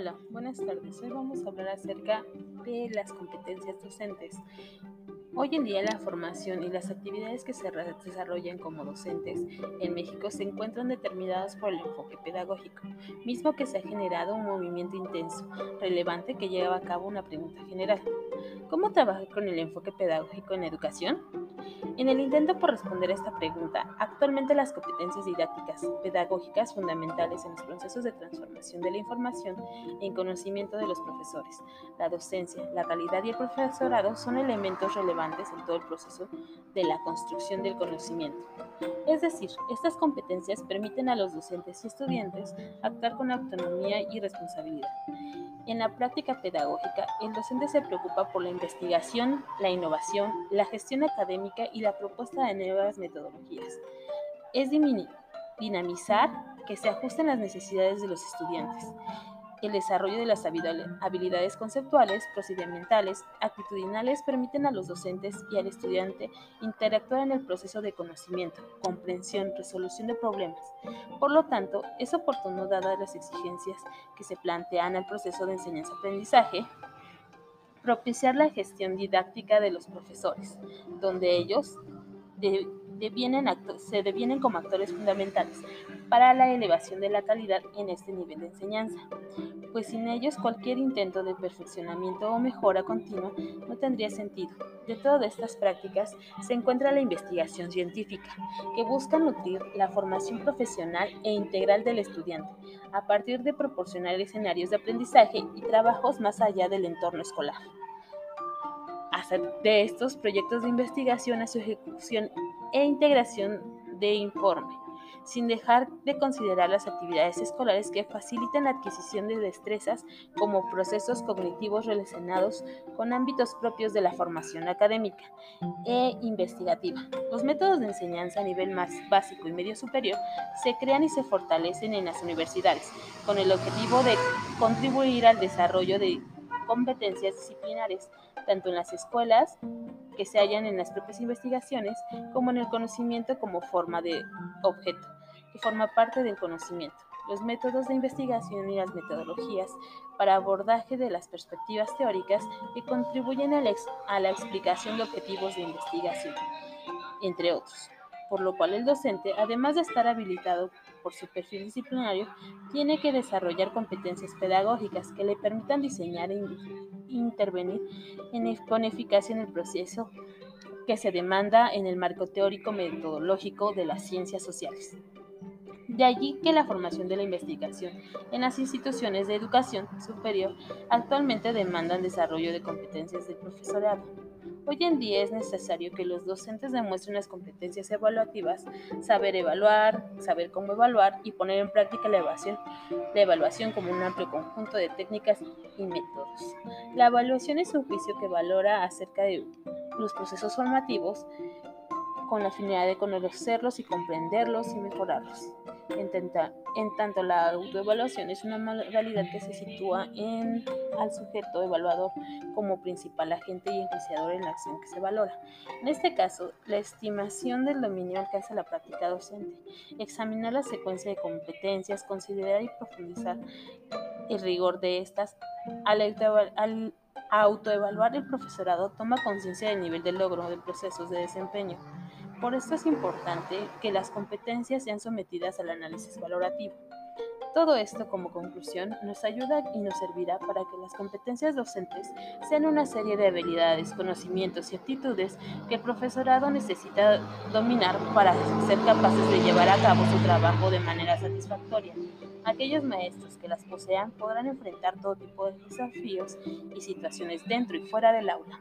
Hola, buenas tardes. Hoy vamos a hablar acerca de las competencias docentes. Hoy en día la formación y las actividades que se desarrollan como docentes en México se encuentran determinadas por el enfoque pedagógico, mismo que se ha generado un movimiento intenso, relevante que lleva a cabo una pregunta general. ¿Cómo trabajar con el enfoque pedagógico en educación? En el intento por responder a esta pregunta, actualmente las competencias didácticas pedagógicas fundamentales en los procesos de transformación de la información en conocimiento de los profesores, la docencia, la calidad y el profesorado son elementos relevantes en todo el proceso de la construcción del conocimiento. Es decir, estas competencias permiten a los docentes y estudiantes actuar con autonomía y responsabilidad. En la práctica pedagógica, el docente se preocupa por la investigación, la innovación, la gestión académica y la propuesta de nuevas metodologías. Es dinamizar que se ajusten las necesidades de los estudiantes el desarrollo de las habilidades conceptuales, procedimentales, actitudinales permiten a los docentes y al estudiante interactuar en el proceso de conocimiento, comprensión, resolución de problemas. Por lo tanto, es oportuno, dadas las exigencias que se plantean al proceso de enseñanza-aprendizaje, propiciar la gestión didáctica de los profesores, donde ellos se devienen como actores fundamentales para la elevación de la calidad en este nivel de enseñanza, pues sin ellos cualquier intento de perfeccionamiento o mejora continua no tendría sentido. De todas estas prácticas se encuentra la investigación científica, que busca nutrir la formación profesional e integral del estudiante, a partir de proporcionar escenarios de aprendizaje y trabajos más allá del entorno escolar de estos proyectos de investigación a su ejecución e integración de informe, sin dejar de considerar las actividades escolares que facilitan la adquisición de destrezas como procesos cognitivos relacionados con ámbitos propios de la formación académica e investigativa. Los métodos de enseñanza a nivel más básico y medio superior se crean y se fortalecen en las universidades con el objetivo de contribuir al desarrollo de competencias disciplinares, tanto en las escuelas que se hallan en las propias investigaciones, como en el conocimiento como forma de objeto, que forma parte del conocimiento, los métodos de investigación y las metodologías para abordaje de las perspectivas teóricas que contribuyen a la, a la explicación de objetivos de investigación, entre otros por lo cual el docente, además de estar habilitado por su perfil disciplinario, tiene que desarrollar competencias pedagógicas que le permitan diseñar e intervenir con eficacia en el proceso que se demanda en el marco teórico metodológico de las ciencias sociales. De allí que la formación de la investigación en las instituciones de educación superior actualmente demandan desarrollo de competencias del profesorado Hoy en día es necesario que los docentes demuestren las competencias evaluativas, saber evaluar, saber cómo evaluar y poner en práctica la evaluación, como un amplio conjunto de técnicas y métodos. La evaluación es un juicio que valora acerca de los procesos formativos con la finalidad de conocerlos y comprenderlos y mejorarlos. En, tanto la autoevaluación es una modalidad que se sitúa en, al sujeto evaluador como principal agente y enjuiciador en la acción que se valora. En este caso, la estimación del dominio alcanza la práctica docente, examinar la secuencia de competencias, considerar y profundizar el rigor de estas. Al, autoevaluar el profesorado toma conciencia del nivel de logro de procesos de desempeño por esto es importante que las competencias sean sometidas al análisis valorativo. Todo esto como conclusión nos ayuda y nos servirá para que las competencias docentes sean una serie de habilidades, conocimientos y actitudes que el profesorado necesita dominar para ser capaces de llevar a cabo su trabajo de manera satisfactoria. Aquellos maestros que las posean podrán enfrentar todo tipo de desafíos y situaciones dentro y fuera del aula.